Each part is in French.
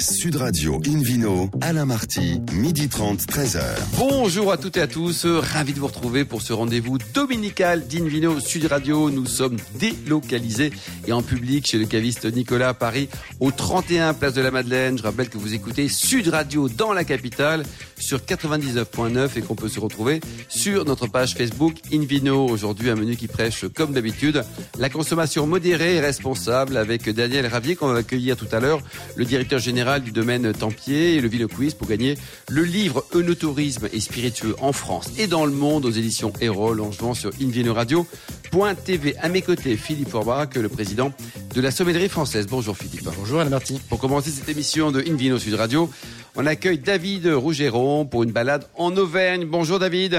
Sud Radio Invino, Alain Marty, midi 30, 13h. Bonjour à toutes et à tous, ravi de vous retrouver pour ce rendez-vous dominical d'Invino Sud Radio. Nous sommes délocalisés et en public chez le caviste Nicolas à Paris, au 31 Place de la Madeleine. Je rappelle que vous écoutez Sud Radio dans la capitale sur 99.9 et qu'on peut se retrouver sur notre page Facebook Invino. Aujourd'hui, un menu qui prêche, comme d'habitude, la consommation modérée et responsable avec Daniel Ravier qu'on va accueillir tout à l'heure, le directeur général du domaine Tempier et le Ville Quiz pour gagner le livre Eunotourisme et spiritueux en France et dans le monde aux éditions Erol, longement sur invinoradio.tv. À mes côtés, Philippe Forbach, le président de la sommellerie française. Bonjour Philippe. Bonjour Alain Marty. Pour commencer cette émission de Invino Sud Radio, on accueille David Rougeron pour une balade en Auvergne. Bonjour David.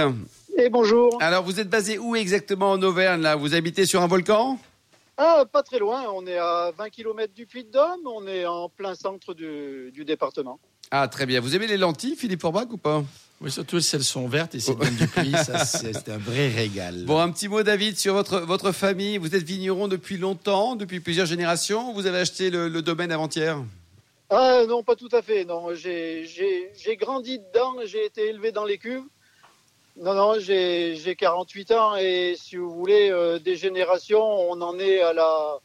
Et bonjour. Alors vous êtes basé où exactement en Auvergne là? Vous habitez sur un volcan? Ah, pas très loin. On est à 20 km du Puy-de-Dôme. On est en plein centre du, département. Ah, très bien. Vous aimez les lentilles, Philippe Forbach, ou pas? Oui, surtout si elles sont vertes et c'est bien du prix. c'est un vrai régal. Bon, un petit mot, David, sur votre, votre famille. Vous êtes vigneron depuis longtemps, depuis plusieurs générations. Vous avez acheté le, le domaine avant-hier? Ah, non, pas tout à fait. Non, j'ai grandi dedans. J'ai été élevé dans les cuves. Non, non, j'ai 48 ans et si vous voulez, euh, des générations, on en est à la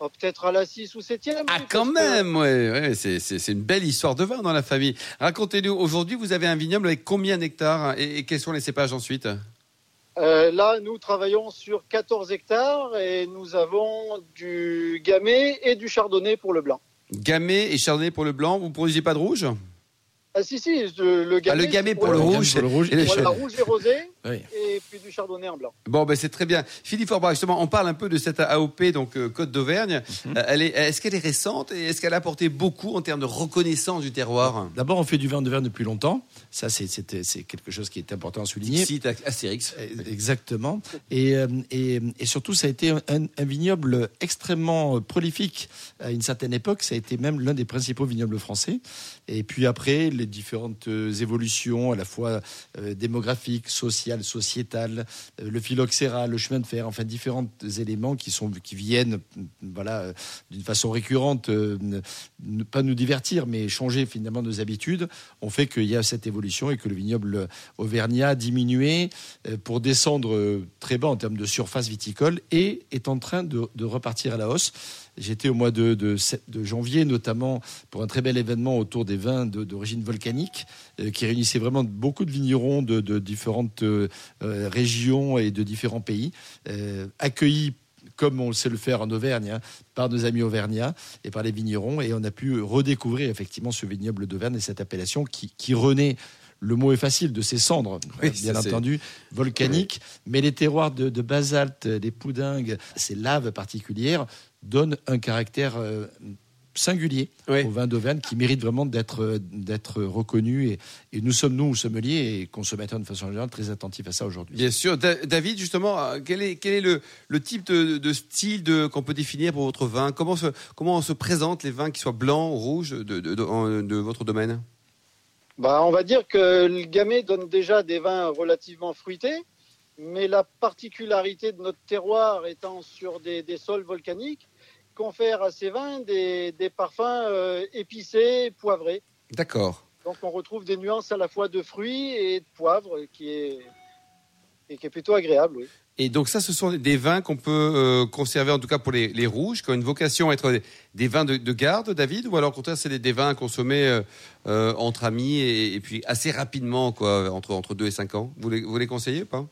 oh, peut-être à la 6 ou 7e. Ah, quand même, ouais, ouais c'est une belle histoire de vin dans la famille. Racontez-nous, aujourd'hui, vous avez un vignoble avec combien d'hectares et, quels sont les cépages ensuite? Euh, Là, nous travaillons sur 14 hectares et nous avons du gamay et du chardonnay pour le blanc. Gamay et chardonnay pour le blanc, vous ne produisez pas de rouge? Ah si, si, le, gamay, ah, le gamay pour, le, rouge, pour le rouge, et le rouge et rosé, et puis du chardonnay en blanc. Bon, ben c'est très bien. Philippe Forbach, justement, on parle un peu de cette AOP, donc euh, Côte d'Auvergne. Mhm. Euh, est, est-ce qu'elle est récente et est-ce qu'elle a apporté beaucoup en termes de reconnaissance du terroir? D'abord, on fait du vin d'Auvergne depuis longtemps. Ça, c'est, quelque chose qui est important à souligner. Site Astérix. Euh, exactement. Et, et, et, surtout, ça a été un, un, vignoble extrêmement prolifique à une certaine époque. Ça a été même l'un des principaux vignobles français. Et puis après, les différentes euh, évolutions, à la fois euh, démographiques, sociales, sociétales, euh, le phylloxéra, le chemin de fer, enfin différents éléments qui, sont, qui viennent voilà, d'une façon récurrente, ne pas nous divertir, mais changer finalement nos habitudes, ont fait qu'il y a cette évolution et que le vignoble auvergnat diminué pour descendre très bas en termes de surface viticole et est en train de, repartir à la hausse. J'étais au mois de, janvier, notamment pour un très bel événement autour des vins d'origine volcanique, euh, qui réunissait vraiment beaucoup de vignerons de, différentes euh, régions et de différents pays, euh, accueillis comme on sait le faire en Auvergne, hein, par nos amis auvergnats et par les vignerons. Et on a pu redécouvrir effectivement ce vignoble d'Auvergne et cette appellation qui, qui renaît. Le mot est facile, de ces cendres, bien entendu, volcaniques, mais les terroirs de, basalte, les poudingues, ces laves particulières donnent un caractère euh, singulier au vin d'Auvergne qui mérite vraiment d'être d'être reconnu. Et, nous sommes nous sommeliers et consommateurs de façon générale très attentifs à ça aujourd'hui. Bien sûr, David justement, euh, quel est quel est le, le type de, style de, qu'on peut définir pour votre vin? Comment se comment se présentent les vins qui soient blancs, rouges de, de votre domaine? Bah, on va dire que le gamay donne déjà des vins relativement fruités, mais la particularité de notre terroir étant sur des, sols volcaniques, confère à ces vins des, parfums euh, épicés, poivrés. D'accord. Donc on retrouve des nuances à la fois de fruits et de poivre qui est, qui est plutôt agréable. Oui. Et donc ça, ce sont des vins qu'on peut euh, conserver, en tout cas pour les, rouges, qui ont une vocation à être des, vins de, garde, David, ou alors au contraire, c'est des, vins consommés euh, euh, entre amis et, puis assez rapidement, quoi, entre, entre 2 et 5 ans. Vous les, vous les conseillez ou pas?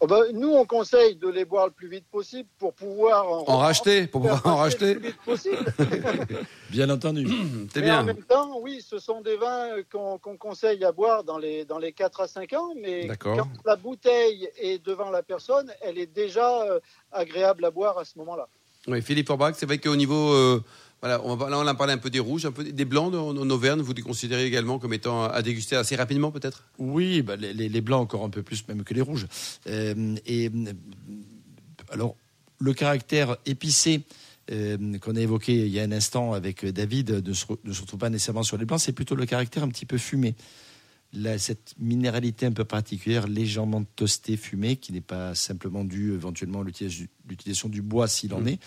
Oh bah, nous, on conseille de les boire le plus vite possible pour pouvoir en, racheter, pour pouvoir en racheter. Le plus vite possible. bien entendu. C'est bien. En même temps, oui, ce sont des vins qu'on conseille à boire dans les, dans les 4 à 5 ans, mais quand la bouteille est devant la personne, elle est déjà euh, agréable à boire à ce moment-là. Oui, Philippe Forbach, c'est vrai qu'au niveau euh, voilà, on là on a parlé un peu des rouges, un peu des blancs en, Auvergne. Vous les considérez également comme étant à déguster assez rapidement, peut-être? Oui, bah, les, blancs encore un peu plus même que les rouges. Euh, et euh, alors le caractère épicé. Euh, qu'on a évoqué il y a un instant avec David ne se, ne se retrouve pas nécessairement sur les blancs, c'est plutôt le caractère un petit peu fumé. Cette minéralité un peu particulière, légèrement toastée, fumée, qui n'est pas simplement due éventuellement à l'utilisation du bois s'il en mmh. est,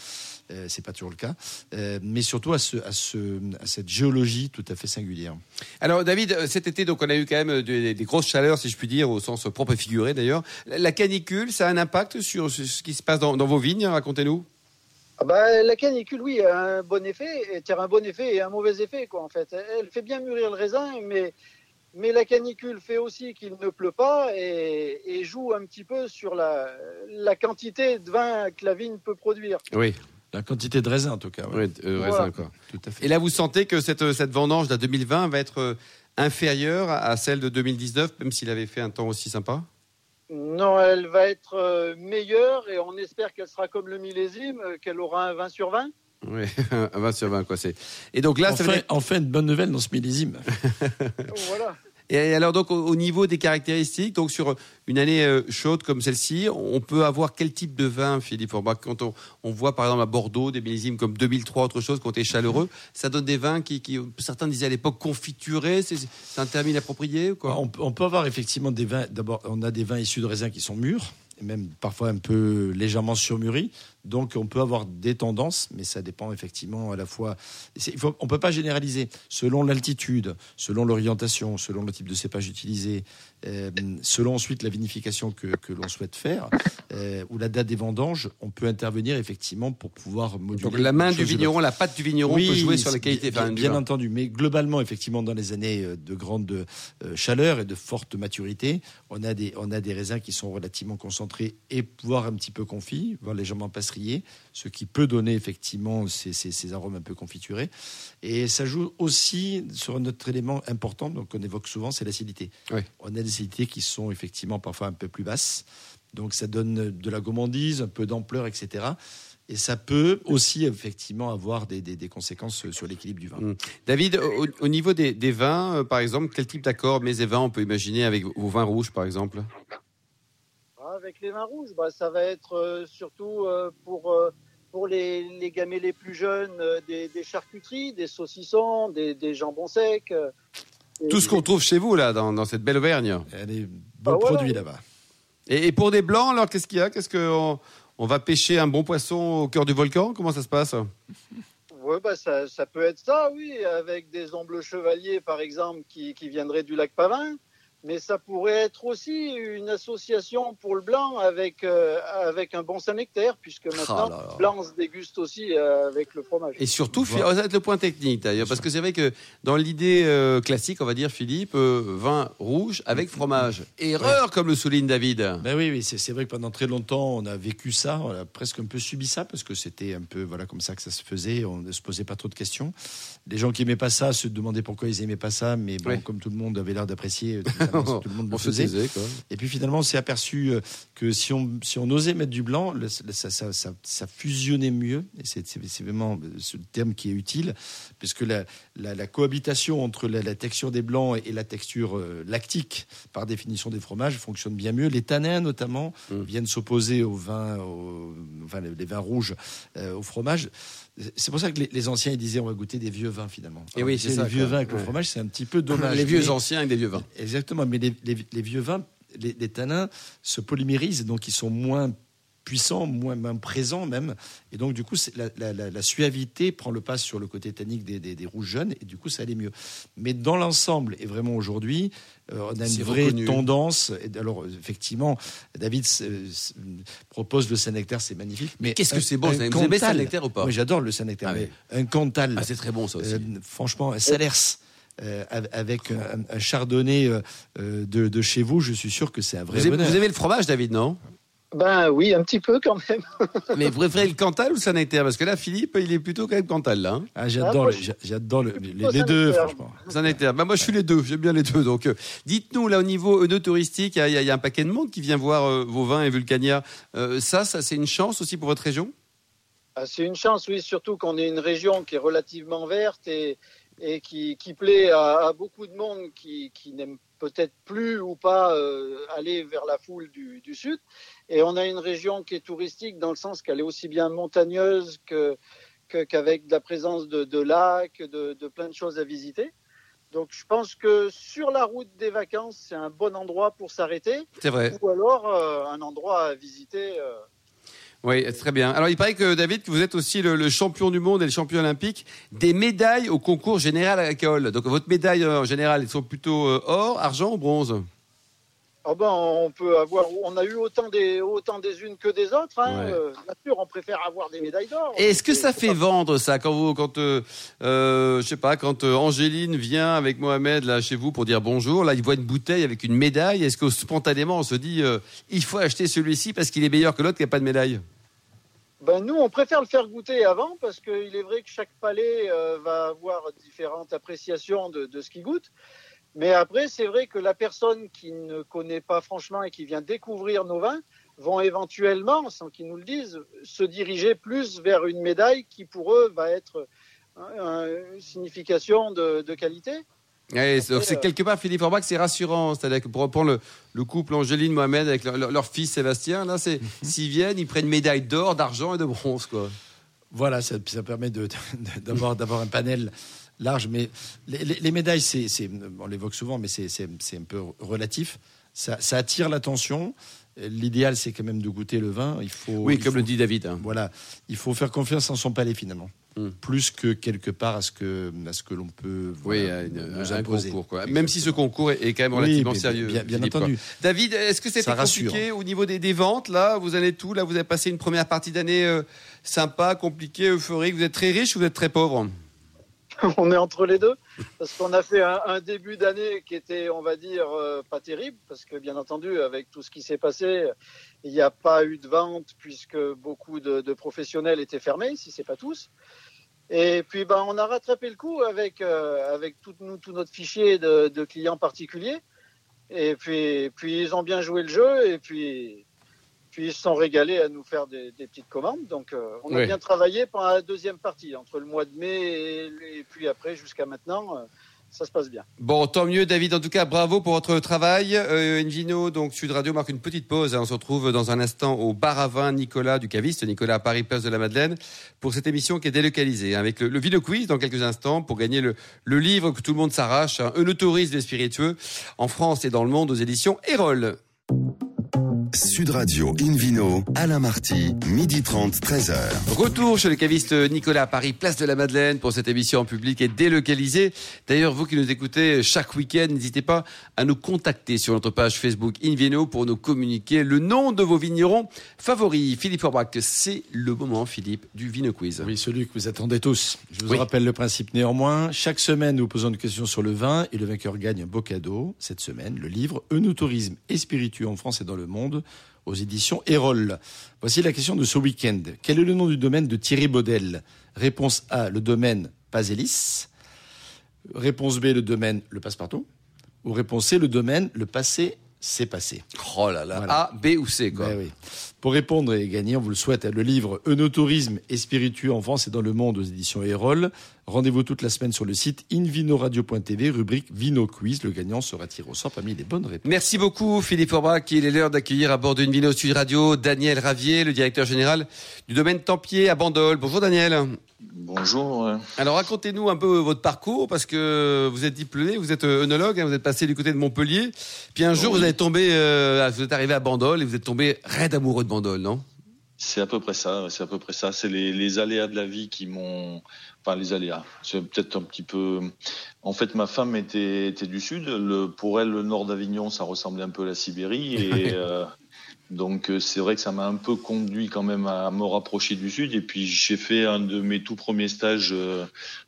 euh, c'est pas toujours le cas, euh, mais surtout à, ce, à, ce, à, cette géologie tout à fait singulière. Alors David, cet été donc on a eu quand même des, grosses chaleurs, si je puis dire, au sens propre et figuré d'ailleurs. La canicule, ça a un impact sur ce qui se passe dans, vos vignes Racontez-nous. Ah bah, la canicule, oui, a un bon effet, un bon effet et un mauvais effet, quoi, en fait. Elle fait bien mûrir le raisin, mais mais la canicule fait aussi qu'il ne pleut pas et, joue un petit peu sur la, quantité de vin que la vigne peut produire. Oui. La quantité de raisin, en tout cas. Oui, euh, raisin, quoi. Tout à fait. Et là, vous sentez que cette, cette vendange de 2020 va être euh, inférieure à celle de 2019, même s'il avait fait un temps aussi sympa? Non, elle va être euh, meilleure et on espère qu'elle sera comme le millésime, qu'elle aura un 20 sur 20. Oui, 20 sur 20, quoi. C'est... Et donc là, enfin, ça enfin une bonne nouvelle dans ce millésime. voilà. Et alors donc au, niveau des caractéristiques, donc sur une année euh, chaude comme celle-ci, on peut avoir quel type de vin, Philippe Forbach? Quand on, on, voit par exemple à Bordeaux des millésimes comme 2003, autre chose, qui ont été chaleureux, ça donne des vins qui, qui certains disaient à l'époque confiturés. C'est, un terme approprié ou quoi? On, on, peut avoir effectivement des vins. D'abord, on a des vins issus de raisins qui sont mûrs même parfois un peu légèrement surmûri. Donc on peut avoir des tendances, mais ça dépend effectivement à la fois. on ne peut pas généraliser. Selon l'altitude, selon l'orientation, selon le type de cépage utilisé, euh, selon ensuite la vinification que, l'on souhaite faire, euh, ou la date des vendanges, on peut intervenir effectivement pour pouvoir moduler. Donc la main du vigneron, la patte du vigneron peut jouer sur la qualité. Bien, bien entendu, mais globalement, effectivement, dans les années euh, de grande chaleur et de forte maturité, on a des, on a des raisins qui sont relativement concentrés et voire un petit peu confits, voire légèrement ce qui peut donner effectivement ces, ces, arômes un peu confiturés. Et ça joue aussi sur un autre élément important, donc on évoque souvent, c'est l'acidité. On a des acidités qui sont effectivement parfois un peu plus basses, donc ça donne de la gourmandise, un peu d'ampleur, etc. Et ça peut aussi effectivement avoir des, des, conséquences sur l'équilibre du vin. Mmh. David, au, niveau des, des, vins, euh, par exemple, quel type d'accord mais et vins on peut imaginer avec vos vins rouges, par exemple? Avec les vins rouges, bah, ça va être euh, surtout euh, pour, euh, pour les, les, gamets les plus jeunes, des, charcuteries, des saucissons, des, jambons secs. Tout ce qu'on trouve chez vous, là, dans, dans cette belle Auvergne. Il y a des bons ah, produits là-bas. Et, pour des blancs, alors, qu'est-ce qu'il y a? Qu'est-ce qu'on on va pêcher un bon poisson au cœur du volcan? Comment ça se passe? Oui, bah ça, ça, peut être ça, oui, avec des ombres chevaliers, par exemple, qui, qui viendraient du lac Pavin mais ça pourrait être aussi une association pour le blanc avec, euh, avec un bon Saint-Nectaire, puisque ah maintenant, le blanc se déguste aussi euh, avec le fromage. Et surtout, ça va être le point technique d'ailleurs, parce que c'est vrai que dans l'idée euh, classique, on va dire, Philippe, vin rouge avec fromage. Erreur, comme le souligne David. Ben oui, oui c'est vrai que pendant très longtemps, on a vécu ça, on a presque un peu subi ça, parce que c'était un peu voilà, comme ça que ça se faisait, on ne se posait pas trop de questions. Les gens qui aimaient pas ça se demandaient pourquoi ils aimaient pas ça, mais bon, comme tout le monde avait l'air d'apprécier tout le monde le faisait. Et puis finalement, on s'est aperçu euh, que si on, si on osait mettre du blanc, ça, ça, ça, fusionnait mieux. Et c'est vraiment ce terme qui est utile, puisque la, la, cohabitation entre la, texture des blancs et la texture euh, lactique, par définition des fromages, fonctionne bien mieux. Les tanins, notamment, mmh. viennent s'opposer aux vins, enfin, les, vins rouges euh, au fromage. C'est pour ça que les, anciens ils disaient on va goûter des vieux vins finalement. Et oui, c'est ça. Les vieux vins avec le fromage, c'est un petit peu dommage. Les vieux anciens avec des vieux vins. Exactement, mais les, vieux vins, les, tanins se polymérisent, donc ils sont moins puissants, moins, présents même. Et donc, du coup, la, suavité prend le pas sur le côté tannique des, rouges jeunes, et du coup, ça allait mieux. Mais dans l'ensemble, et vraiment aujourd'hui, euh, on a une vraie tendance. Alors, effectivement, David propose le Saint-Nectaire, c'est magnifique. Mais, qu'est-ce que c'est bon Vous aimez Saint-Nectaire ou pas Oui, j'adore le Saint-Nectaire. Ah un Cantal. Ah, c'est très bon, ça aussi. Euh, franchement, un Salers. Euh, avec un, chardonnay de, chez vous, je suis sûr que c'est un vrai vous bonheur. Vous aimez le fromage, David, non? Ben oui, un petit peu quand même. Mais vous préférez le Cantal ou le Saint-Nectaire Parce que là, Philippe, il est plutôt quand même Cantal, là. Hein. ah, j'adore ah, j'adore les, deux, franchement. Saint-Nectaire. Ben, moi, je suis les deux. J'aime bien les deux. Donc, euh, dites-nous, là, au niveau œneux touristique, il y, a un paquet de monde qui vient voir euh, vos vins et Vulcania. Euh, ça, ça c'est une chance aussi pour votre région? Ah, C'est une chance, oui, surtout qu'on est une région qui est relativement verte et, et qui, qui plaît à, beaucoup de monde qui, qui n'aime peut-être plus ou pas aller vers la foule du, du sud. Et on a une région qui est touristique dans le sens qu'elle est aussi bien montagneuse que, qu'avec la présence de, lacs, de, plein de choses à visiter. Donc je pense que sur la route des vacances, c'est un bon endroit pour s'arrêter. C'est vrai. Ou alors euh, un endroit à visiter. euh. Oui, très bien. Alors, il paraît que David, que vous êtes aussi le, le champion du monde et le champion olympique des médailles au concours général agricole. Donc, votre médaille en général, elles sont plutôt euh, or, argent ou bronze? Ah ben, on peut avoir, on a eu autant des, autant des unes que des autres. Hein. Ouais. Euh, bien sûr, on préfère avoir des médailles d'or. Est-ce que ça fait pas- vendre ça quand vous, quand euh, euh, je sais pas, quand Angéline vient avec Mohamed là chez vous pour dire bonjour, là il voit une bouteille avec une médaille. Est-ce que spontanément on se dit il faut acheter celui-ci parce qu'il est meilleur que l'autre qui a pas de médaille? Ben, nous, on préfère le faire goûter avant parce qu'il est vrai que chaque palais va avoir différentes appréciations de, de ce qu'il goûte. Mais après, c'est vrai que la personne qui ne connaît pas franchement et qui vient découvrir nos vins vont éventuellement, sans qu'ils nous le disent, se diriger plus vers une médaille qui pour eux va être hein, une signification de, de qualité. Ouais, c'est- euh, quelque part Philippe Orbach, c'est rassurant. C'est-à-dire que pour reprendre le, le couple Angéline Mohamed avec leur, fils Sébastien, là, c'est s'ils viennent, ils prennent médaille d'or, d'argent et de bronze, quoi. Voilà, ça, ça permet d'avoir un panel large. Mais les, les- les médailles, c'est, c'est- on l'évoque souvent, mais c'est, c'est- c'est un peu relatif. Ça, ça attire l'attention. L'idéal, c'est quand même de goûter le vin. Il faut, Oui, il comme faut- le dit David. hein. Voilà, il faut faire confiance en son palais finalement, Mm. plus que quelque part à ce que à ce que l'on peut Oui, voilà, à une- nous un imposer. concours, quoi. Même si ce concours est est quand même Oui, relativement sérieux. bien- bien Philippe, entendu. quoi. David, est-ce que c'était Ça rassure. compliqué au niveau des, des ventes Là, vous allez tout. Là, vous avez passé une première partie d'année euh, sympa, compliquée, euphorique? Vous êtes très riche ou vous êtes très pauvre? on est entre les deux parce qu'on a fait un, début d'année qui était, on va dire, euh, pas terrible parce que bien entendu, avec tout ce qui s'est passé, il n'y a pas eu de vente puisque beaucoup de, professionnels étaient fermés, si c'est pas tous. Et puis, ben, on a rattrapé le coup avec euh, avec tout, nous, tout notre fichier de, de clients particuliers. Et puis, puis ils ont bien joué le jeu et puis. Puis ils se sont régalés à nous faire des, des petites commandes. Donc euh, on a bien travaillé pendant la deuxième partie, entre le mois de mai et, et puis après jusqu'à maintenant, euh, ça se passe bien. Bon, tant mieux, David. En tout cas, bravo pour votre travail. Euh, donc Sud Radio marque une petite pause. hein. On se retrouve dans un instant au bar à vin Nicolas du caviste Nicolas à Paris, place de la Madeleine, pour cette émission qui est délocalisée hein, avec le, le Vino Quiz dans quelques instants pour gagner le, le livre que tout le monde s'arrache, hein, Un autorisme des spiritueux en France et dans le monde aux éditions Erol. Sud Radio Invino, Alain Marty, midi 30, 13h. Retour chez le caviste Nicolas à Paris, place de la Madeleine pour cette émission en public et délocalisée. D'ailleurs, vous qui nous écoutez chaque week-end, n'hésitez pas à nous contacter sur notre page Facebook Invino pour nous communiquer le nom de vos vignerons favoris. Philippe Orbach, c'est le moment, Philippe, du Vino Quiz. Oui, celui que vous attendez tous. Je vous Oui. rappelle le principe néanmoins. Chaque semaine, nous posons une question sur le vin et le vainqueur gagne un beau cadeau. Cette semaine, le livre Eunotourisme et spiritueux en France et dans le monde aux éditions Erol. Voici la question de ce week-end. Quel est le nom du domaine de Thierry Baudel? Réponse A, le domaine Pasélis. Réponse B, le domaine Le Passepartout. Ou réponse C, le domaine Le Passé, c'est passé. Oh là là, Voilà. A, B ou C, quoi. Ben oui. Pour répondre et gagner, on vous le souhaite, le livre Eunotourisme et spiritueux en France et dans le monde aux éditions Erol. Rendez-vous toute la semaine sur le site invinoradio.tv, rubrique Vino Quiz. Le gagnant sera tiré au sort parmi les bonnes réponses. Merci beaucoup Philippe Orbach. Il est l'heure d'accueillir à bord d'une Vino Sud Radio Daniel Ravier, le directeur général du domaine Tempier à Bandol. Bonjour Daniel. Bonjour. Alors racontez-nous un peu votre parcours parce que vous êtes diplômé, vous êtes euh, œnologue, hein, vous êtes passé du côté de Montpellier. Puis un jour Oui. vous êtes tombé, euh, vous êtes arrivé à Bandol et vous êtes tombé raide amoureux de Non? C'est à peu près ça. C'est à peu près ça. C'est les, les aléas de la vie qui m'ont. Enfin, les aléas. C'est peut-être un petit peu. En fait, ma femme était, était du sud. Le, pour elle, le nord d'Avignon, ça ressemblait un peu à la Sibérie. Et euh, donc, euh, c'est vrai que ça m'a un peu conduit quand même à me rapprocher du sud. Et puis, j'ai fait un de mes tout premiers stages euh,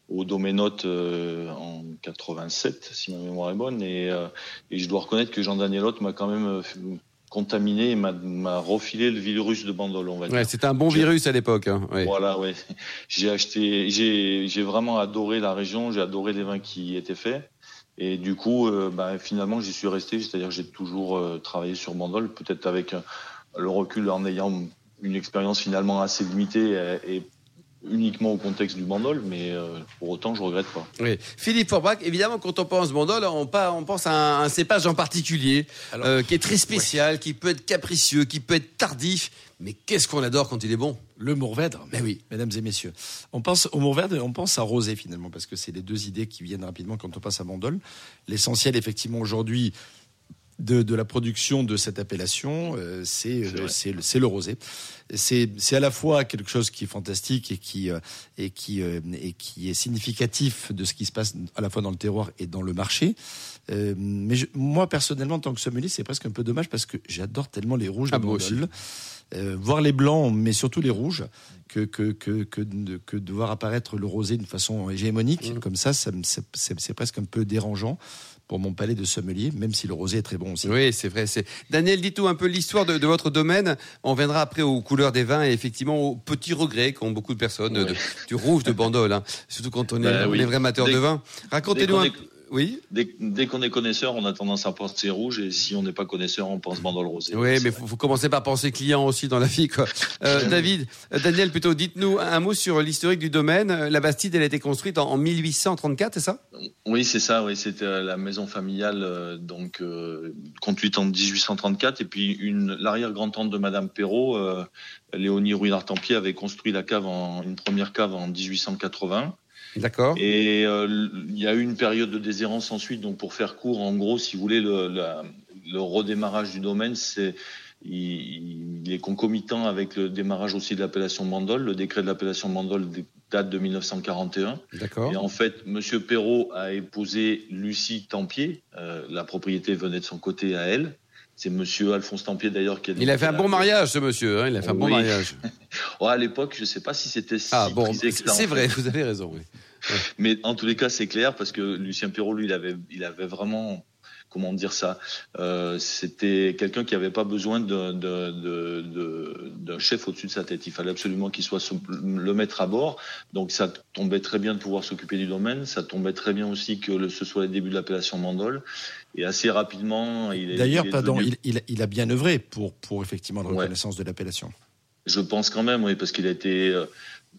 au Doménote euh, en 87, si ma mémoire est bonne. Et, et je dois reconnaître que Jean Danielotte m'a quand même contaminé et m'a- refilé le virus de Bandol, on va dire. Ouais, c'était un bon virus à l'époque. Hein. ouais. Voilà, ouais. J'ai acheté, j'ai, vraiment adoré la région, j'ai adoré les vins qui y étaient faits. Et du coup, euh, bah, finalement, j'y suis resté, c'est-à-dire j'ai toujours euh, travaillé sur Bandol, peut-être avec euh, le recul en ayant une expérience finalement assez limitée et, et uniquement au contexte du Bandol, mais euh, pour autant, je regrette pas. Oui. Philippe Forbach, évidemment, quand on pense Bandol, on, on pense à un, cépage en particulier, euh, qui est très spécial, qui peut être capricieux, qui peut être tardif, mais qu'est-ce qu'on adore quand il est bon? Le Mourvèdre. Ben oui. Mesdames et messieurs. On pense au Mourvèdre et on pense à Rosé finalement, parce que c'est les deux idées qui viennent rapidement quand on passe à Bandol. L'essentiel, effectivement, aujourd'hui, de, la production de cette appellation, euh, euh, c'est le rosé. C'est à la fois quelque chose qui est fantastique et qui, euh, et, qui, et qui est significatif de ce qui se passe à la fois dans le terroir et dans le marché. mais moi, personnellement, en tant que sommelier, c'est presque un peu dommage parce que j'adore tellement les rouges ah, de euh, voir les blancs, mais surtout les rouges, que, que, que, que, de, que de voir apparaître le rosé d'une façon hégémonique, mmh. comme ça, ça c'est presque un peu dérangeant pour mon palais de sommelier, même si le rosé est très bon aussi. Oui, c'est vrai. C'est Daniel, dites-nous un peu l'histoire de, votre domaine. On viendra après aux couleurs des vins et effectivement aux petits regrets qu'ont beaucoup de personnes du rouge de Bandol, hein. surtout quand on est, ben vrai amateur de vin. Racontez-nous un oui. Dès, qu'on est connaisseur, on a tendance à penser rouge, et si on n'est pas connaisseur, on pense le rosé. Oui, mais faut, faut commencer par penser client aussi dans la vie, quoi. Euh, David, euh, Daniel, plutôt, dites-nous un mot sur l'historique du domaine. La Bastide, elle a été construite en, 1834, c'est ça? Oui, c'est ça. Oui, c'était euh, la maison familiale, donc construite en 1834, et puis une l'arrière-grand-tante de Madame Perrault, Léonie Ruinard-Tempier, avait construit la cave en une première cave en 1880. D'accord. Et euh, il y a eu une période de déshérence ensuite. Donc, pour faire court, en gros, si vous voulez, le, le redémarrage du domaine, c'est il, est concomitant avec le démarrage aussi de l'appellation Mandol. Le décret de l'appellation Mandol date de 1941. D'accord. Et en fait, Monsieur Perrault a épousé Lucie Tempier. Euh, la propriété venait de son côté à elle. C'est Monsieur Alphonse Tempier d'ailleurs qui a. Il a fait un bon mariage, ce monsieur. Hein il a fait un bon mariage. ouais, à l'époque, je ne sais pas si c'était si ah, bon, C'est vrai, vous avez raison. Oui. Mais en tous les cas, c'est clair parce que Lucien Perrault, lui, il avait, il avait vraiment comment dire ça euh, C'était quelqu'un qui n'avait pas besoin d'un chef au-dessus de sa tête. Il fallait absolument qu'il soit le maître à bord. Donc ça tombait très bien de pouvoir s'occuper du domaine. Ça tombait très bien aussi que ce soit le début de l'appellation Mandol. Et assez rapidement, il est. D'ailleurs, pardon, il, il, a bien œuvré pour, pour effectivement la reconnaissance de l'appellation. Je pense quand même, oui, parce qu'il a été. Euh,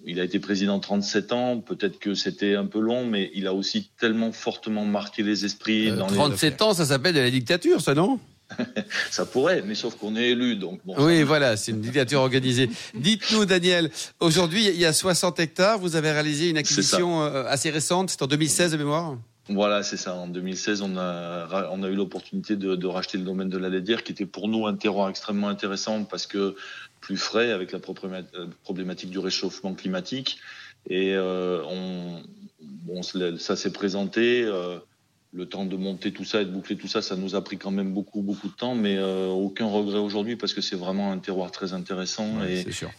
il a été président 37 ans, peut-être que c'était un peu long, mais il a aussi tellement fortement marqué les esprits. Euh, 37 ans, ça s'appelle de la dictature, ça non? Ça pourrait, mais sauf qu'on est élu, donc bon. Oui, voilà, c'est une dictature organisée. Dites-nous, Daniel, aujourd'hui, il y a 60 hectares. Vous avez réalisé une acquisition euh, assez récente, c'est en 2016 de mémoire? Voilà, c'est ça. En 2016, on a, on a eu l'opportunité de, de, racheter le domaine de la Lédière, qui était pour nous un terroir extrêmement intéressant parce que plus frais avec la euh, problématique du réchauffement climatique. Et euh, on, bon, ça s'est présenté. Euh, le temps de monter tout ça et de boucler tout ça, ça nous a pris quand même beaucoup, beaucoup de temps, mais aucun regret aujourd'hui parce que c'est vraiment un terroir très intéressant. et, sûr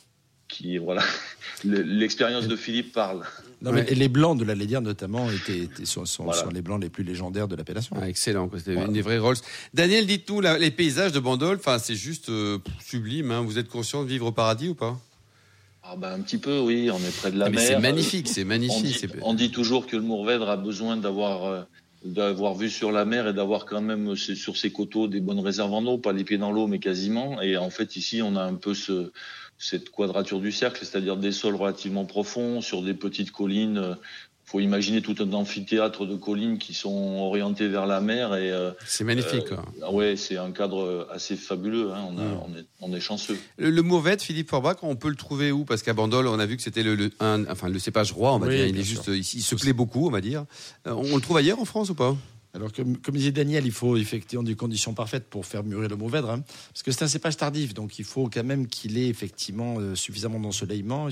qui voilà l'expérience de Philippe parle. Les blancs de la Lédière notamment étaient, sont, sont, les blancs les plus légendaires de l'appellation. Ah, excellent, c'était une des vraies Rolls. Daniel, dites-nous les paysages de Bandol, enfin c'est juste euh, sublime. Hein. Vous êtes conscient de vivre au paradis ou pas? Ah bah un petit peu, oui. On est près de la ah, mer. C'est magnifique, c'est magnifique. On dit, toujours que le Mourvèdre a besoin d'avoir euh, d'avoir vu sur la mer et d'avoir quand même sur ses coteaux des bonnes réserves en eau, pas les pieds dans l'eau, mais quasiment. Et en fait, ici, on a un peu ce cette quadrature du cercle, c'est-à-dire des sols relativement profonds sur des petites collines. Il faut imaginer tout un amphithéâtre de collines qui sont orientées vers la mer et euh, c'est magnifique. Euh, ouais, c'est un cadre assez fabuleux. Hein. On, a, mm. on, est, on, est, chanceux. Le, le Mauvette, Philippe Forbach, on peut le trouver où? Parce qu'à Bandol, on a vu que c'était le, un, enfin le cépage roi, on va dire. Il est juste, il, il se plaît beaucoup, on va dire. Euh, on le trouve ailleurs en France ou pas? Alors, comme, disait Daniel, il faut effectivement des conditions parfaites pour faire mûrir le Mourvèdre, hein, parce que c'est un cépage tardif, donc il faut quand même qu'il ait effectivement euh, suffisamment d'ensoleillement,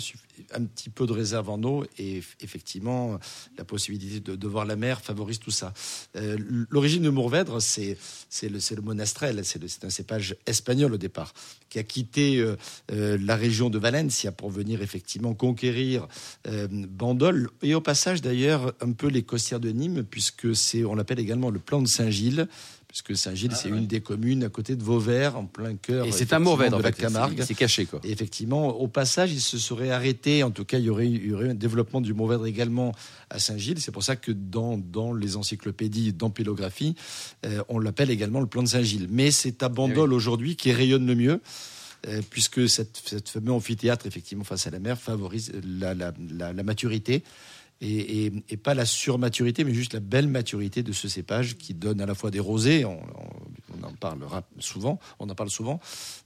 un petit peu de réserve en eau, et effectivement la possibilité de, voir la mer favorise tout ça. Euh, l'origine de Mourvèdre, c'est le, le monastrel, c'est un cépage espagnol au départ, qui a quitté euh, la région de Valencia pour venir effectivement conquérir Bandol, et au passage d'ailleurs un peu les costières de Nîmes, puisque c'est on l'appelle également le plan de Saint-Gilles, puisque Saint-Gilles, ah c'est une des communes à côté de Vauvert, en plein cœur. Et c'est un mauvais de la Camargue. C'est caché, quoi. Et effectivement, au passage, il se serait arrêté. En tout cas, il y aurait, eu un développement du Mourvèdre également à Saint-Gilles. C'est pour ça que dans, dans les encyclopédies d'empélographie, euh, on l'appelle également le plan de Saint-Gilles. Mais c'est à Bandol aujourd'hui qui rayonne le mieux. puisque cette, cette fameux amphithéâtre, effectivement, face à la mer, favorise la, la, la maturité et, pas la surmaturité, mais juste la belle maturité de ce cépage qui donne à la fois des rosés, on, en parlera souvent, on en parle souvent,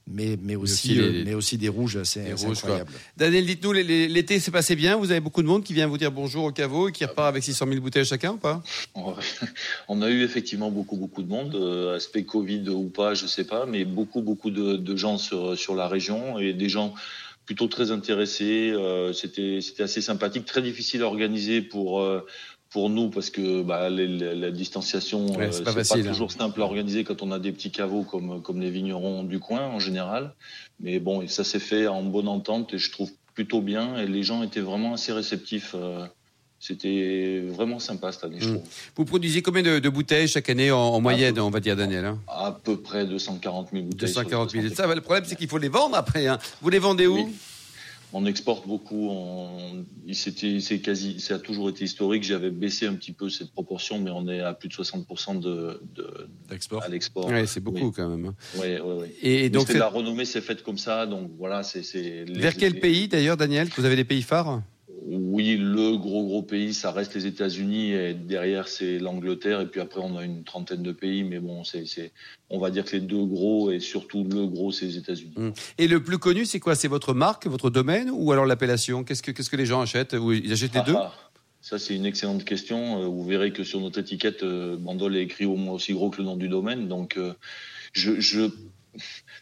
mais, mais, aussi, euh, mais aussi des rouges, c'est incroyable. Daniel, dites-nous, l'été s'est passé bien, vous avez beaucoup de monde qui vient vous dire bonjour au caveau et qui repart avec 600 000 bouteilles chacun ou pas? On a eu effectivement beaucoup, beaucoup de monde, euh, aspect Covid ou pas, je sais pas, mais beaucoup, beaucoup de, de gens sur, sur la région et des gens plutôt très intéressé. Euh, c'était c'était assez sympathique, très difficile à organiser pour euh, pour nous parce que bah, la distanciation ouais, c'est pas, pas, hein. toujours simple à organiser quand on a des petits caveaux comme comme les vignerons du coin en général. Mais bon, ça s'est fait en bonne entente et je trouve plutôt bien et les gens étaient vraiment assez réceptifs. Euh, c'était vraiment sympa cette année, je trouve. Vous produisez combien de, bouteilles chaque année en, moyenne, on va dire, Daniel hein? À peu près 240 000 bouteilles. 240 000. Ça, le problème, c'est qu'il faut les vendre après. Hein. Vous les vendez où? On exporte beaucoup. On... C'est quasi, ça a toujours été historique. J'avais baissé un petit peu cette proportion, mais on est à plus de 60% de, d'export. à l'export. Ouais, c'est beaucoup quand même. Hein. Oui, oui, oui. Et donc, la renommée s'est faite comme ça. Donc voilà, c'est. Vers quel pays d'ailleurs, Daniel? Vous avez des pays phares? Oui, le gros gros pays, ça reste les États-Unis et derrière c'est l'Angleterre et puis après on a une trentaine de pays, mais bon, c'est, on va dire que les deux gros et surtout le gros c'est les États-Unis. Hum. Et le plus connu, c'est quoi? C'est votre marque, votre domaine ou alors l'appellation? Qu'est-ce que qu'est-ce que les gens achètent? Ils achètent les deux? ah, ça, c'est une excellente question. Euh, vous verrez que sur notre étiquette, euh, Bandol est écrit au moins aussi gros que le nom du domaine. Donc, euh, je, je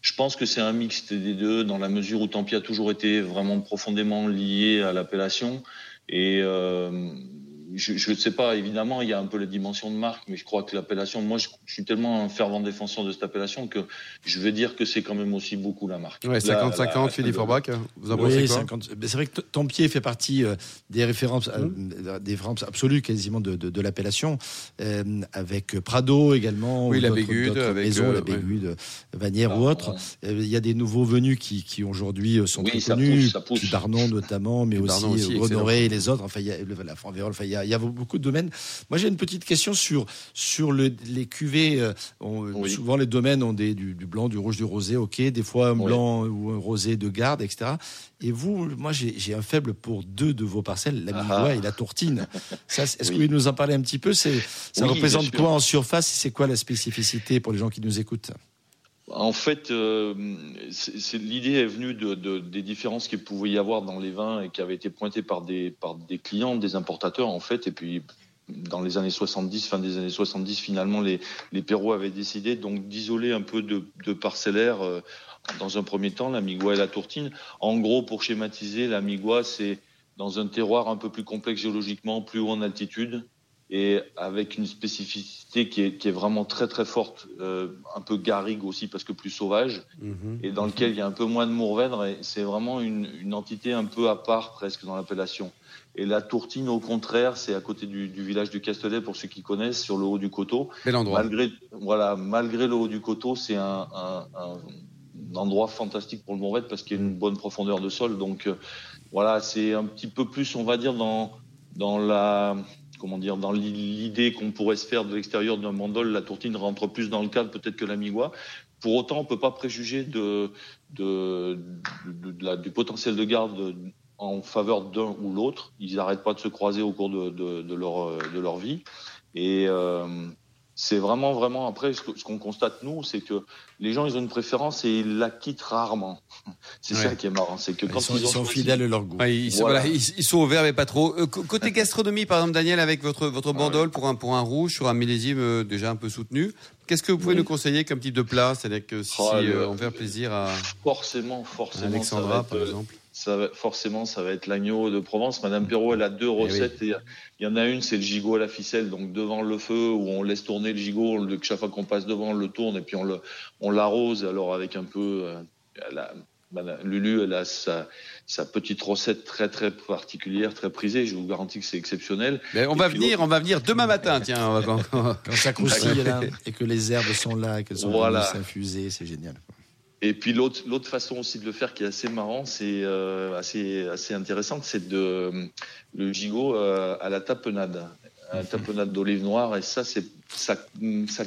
je pense que c'est un mix des deux, dans la mesure où Tampi a toujours été vraiment profondément lié à l'appellation. Et euh, je ne sais pas, évidemment, il y a un peu la dimension de marque, mais je crois que l'appellation, moi, je, suis tellement un fervent défenseur de cette appellation que je vais dire que c'est quand même aussi beaucoup la marque. Ouais, 50-50, Philippe Forbach, vous en pensez quoi C'est vrai que Tempier fait partie euh, des références, euh, mmh. des références absolues quasiment de, de, de l'appellation, euh, avec Prado également, oui, la Bégude, avec maison, la Bégude, Vanière ah, ou autre. Il y a des nouveaux venus qui, qui aujourd'hui sont très connus, Darnon notamment, mais aussi, aussi Honoré et les autres. Enfin, il y a la enfin, il y a il y a beaucoup de domaines. Moi, j'ai une petite question sur, sur le, les cuvées. Euh, souvent, les domaines ont des, du, blanc, du rouge, du rosé, ok. Des fois, un blanc ou un rosé de garde, etc. Et vous, moi, j'ai un faible pour deux de vos parcelles, la Minois et la Tourtine. Est-ce que vous pouvez nous en parler un petit peu? Ça représente quoi en surface? C'est quoi la spécificité pour les gens qui nous écoutent? En fait, euh, l'idée est venue de, de, des différences qu'il pouvait y avoir dans les vins et qui avaient été pointées par des, clients, des importateurs en fait. Et puis, dans les années 70, fin des années 70, finalement, les, les avaient décidé donc d'isoler un peu de, de parcellaire euh, dans un premier temps, la Migua et la Tourtine. En gros, pour schématiser, la Migua, c'est dans un terroir un peu plus complexe géologiquement, plus haut en altitude, et avec une spécificité qui est, qui est vraiment très très forte, euh, un peu garrigue aussi parce que plus sauvage, mhm. et dans lequel il y a un peu moins de mourvèdre, et c'est vraiment une, une, entité un peu à part presque dans l'appellation. Et la Tourtine, au contraire, c'est à côté du, du, village du Castellet, pour ceux qui connaissent, sur le haut du coteau. Bel endroit. Malgré, voilà, malgré le haut du coteau, c'est un, un, un, endroit fantastique pour le mourvèdre parce qu'il y a une bonne profondeur de sol. Donc euh, voilà, c'est un petit peu plus, on va dire, dans, dans la comment dire, dans l'idée qu'on pourrait se faire de l'extérieur d'un mandol, la tourtine rentre plus dans le cadre peut-être que la migua. Pour autant, on ne peut pas préjuger de, du potentiel de garde en faveur d'un ou l'autre. Ils n'arrêtent pas de se croiser au cours de, de leur, de leur vie. Et euh, c'est vraiment, vraiment, après, ce qu'on constate, nous, c'est que les gens, ils ont une préférence et ils la quittent rarement. C'est ça qui est marrant. C'est que quand ils, sont, fidèles à leur goût. ils, sont, voilà. ils, sont ouverts, mais pas trop. Euh, côté gastronomie, par exemple, Daniel, avec votre, votre bandole pour un, pour un rouge sur un millésime euh, déjà un peu soutenu, qu'est-ce que vous pouvez nous conseiller comme type de plat? C'est-à-dire que si oh, euh, on veut plaisir à. Forcément, forcément. Alexandra, par exemple ça va, forcément, ça va être l'agneau de Provence. Madame Perrault, elle a deux eh recettes. il y en a une, c'est le gigot à la ficelle, donc devant le feu, où on laisse tourner le gigot. chaque fois qu'on passe devant, on le tourne et puis on l'arrose. Alors avec un peu, euh, Lulu, elle a sa, sa petite recette très très particulière, très prisée. Je vous garantis que c'est exceptionnel. Mais on va venir, on va venir demain matin, tiens. quand, ça croustille là, et que les herbes sont là, qu'elles sont voilà. infusées, c'est génial. Et puis l'autre l'autre façon aussi de le faire qui est assez marrant, c'est euh, assez assez intéressante, c'est de le gigot euh, à la tapenade, à la tapenade d'olive noire. Et ça c'est ça ça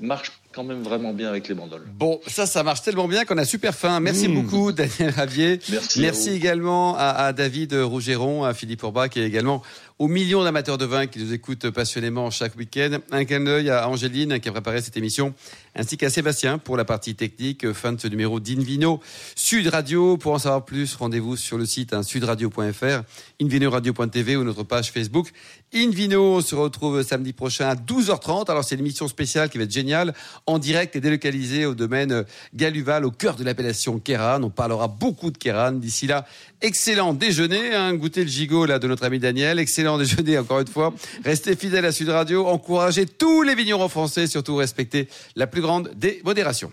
marche quand même vraiment bien avec les bandoles. Bon, ça, ça marche tellement bien qu'on a super faim. Merci mmh. beaucoup, Daniel Ravier. Merci. Merci également à, à, David Rougeron, à Philippe Orbach et également aux millions d'amateurs de vin qui nous écoutent passionnément chaque week-end. Un clin d'œil à Angéline qui a préparé cette émission, ainsi qu'à Sébastien pour la partie technique. Fin de ce numéro d'Invino Sud Radio. Pour en savoir plus, rendez-vous sur le site hein, sudradio.fr, invinoradio.tv ou notre page Facebook. Invino, on se retrouve samedi prochain à 12h30. Alors c'est une émission spéciale qui va être géniale, en direct et délocalisée au domaine Galuval, au cœur de l'appellation Kéran. On parlera beaucoup de Kéran. D'ici là, excellent déjeuner, hein, goûter le gigot là de notre ami Daniel. Excellent déjeuner encore une fois. Restez fidèles à Sud Radio, encouragez tous les vignerons français, surtout respectez la plus grande des modérations.